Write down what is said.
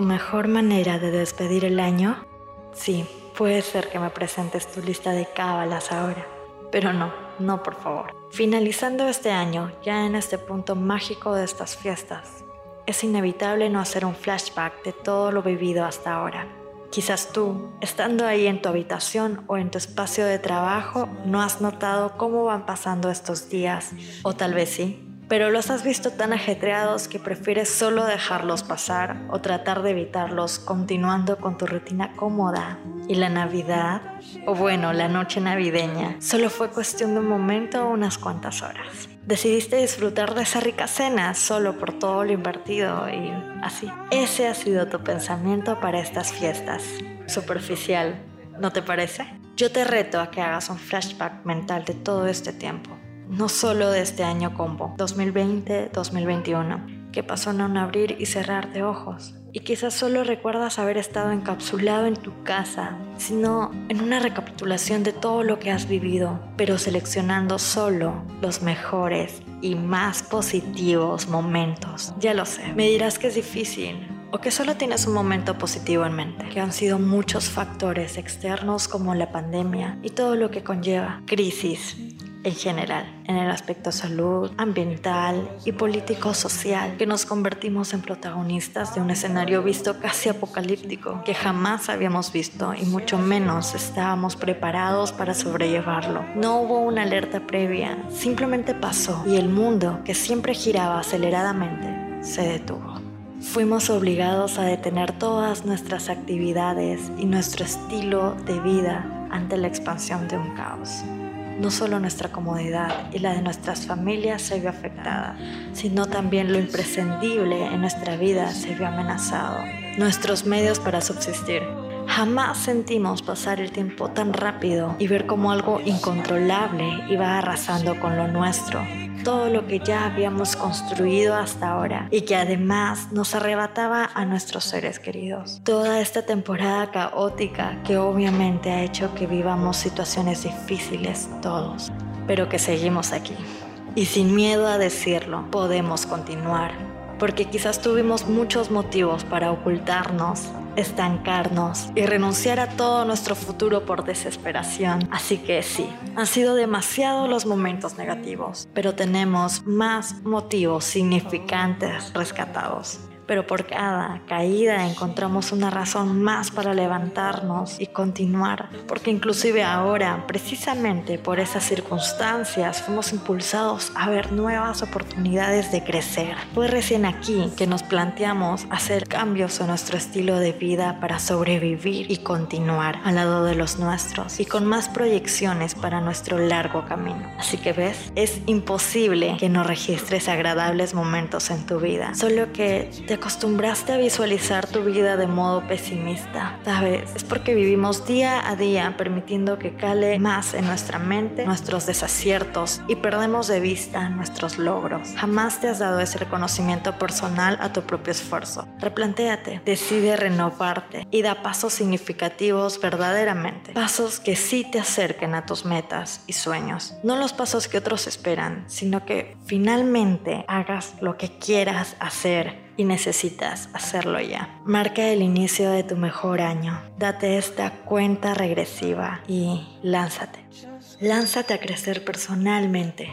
¿Tu mejor manera de despedir el año? Sí, puede ser que me presentes tu lista de cábalas ahora. Pero no, no por favor. Finalizando este año, ya en este punto mágico de estas fiestas, es inevitable no hacer un flashback de todo lo vivido hasta ahora. Quizás tú, estando ahí en tu habitación o en tu espacio de trabajo, no has notado cómo van pasando estos días, o tal vez sí, pero los has visto tan ajetreados que prefieres solo dejarlos pasar o tratar de evitarlos continuando con tu rutina cómoda. ¿Y la Navidad? O bueno, la noche navideña. Solo fue cuestión de un momento o unas cuantas horas. Decidiste disfrutar de esa rica cena solo por todo lo invertido y así. Ese ha sido tu pensamiento para estas fiestas. Superficial, ¿no te parece? Yo te reto a que hagas un flashback mental de todo este tiempo no solo de este año combo, 2020-2021, que pasó en un abrir y cerrar de ojos. Y quizás solo recuerdas haber estado encapsulado en tu casa, sino en una recapitulación de todo lo que has vivido, pero seleccionando solo los mejores y más positivos momentos. Ya lo sé, me dirás que es difícil, o que solo tienes un momento positivo en mente, que han sido muchos factores externos como la pandemia y todo lo que conlleva, crisis, en general, en el aspecto salud, ambiental y político-social, que nos convertimos en protagonistas de un escenario visto casi apocalíptico, que jamás habíamos visto y mucho menos estábamos preparados para sobrellevarlo. No hubo una alerta previa, simplemente pasó y el mundo, que siempre giraba aceleradamente, se detuvo. Fuimos obligados a detener todas nuestras actividades y nuestro estilo de vida ante la expansión de un caos no solo nuestra comodidad y la de nuestras familias se vio afectada, sino también lo imprescindible en nuestra vida se vio amenazado. Nuestros medios para subsistir. Jamás sentimos pasar el tiempo tan rápido y ver como algo incontrolable iba arrasando con lo nuestro, todo lo que ya habíamos construido hasta ahora y que además nos arrebataba a nuestros seres queridos. Toda esta temporada caótica que obviamente ha hecho que vivamos situaciones difíciles todos, pero que seguimos aquí. Y sin miedo a decirlo, podemos continuar, porque quizás tuvimos muchos motivos para ocultarnos estancarnos y renunciar a todo nuestro futuro por desesperación. Así que sí, han sido demasiados los momentos negativos, pero tenemos más motivos significantes rescatados pero por cada caída encontramos una razón más para levantarnos y continuar, porque inclusive ahora, precisamente por esas circunstancias, fuimos impulsados a ver nuevas oportunidades de crecer. Fue recién aquí que nos planteamos hacer cambios en nuestro estilo de vida para sobrevivir y continuar al lado de los nuestros y con más proyecciones para nuestro largo camino. Así que ves, es imposible que no registres agradables momentos en tu vida, solo que te acostumbraste a visualizar tu vida de modo pesimista, ¿sabes? Es porque vivimos día a día permitiendo que cale más en nuestra mente nuestros desaciertos y perdemos de vista nuestros logros. Jamás te has dado ese reconocimiento personal a tu propio esfuerzo. Replantéate, decide renovarte y da pasos significativos verdaderamente. Pasos que sí te acerquen a tus metas y sueños. No los pasos que otros esperan, sino que finalmente hagas lo que quieras hacer y necesitas hacerlo ya. Marca el inicio de tu mejor año. Date esta cuenta regresiva y lánzate. Lánzate a crecer personalmente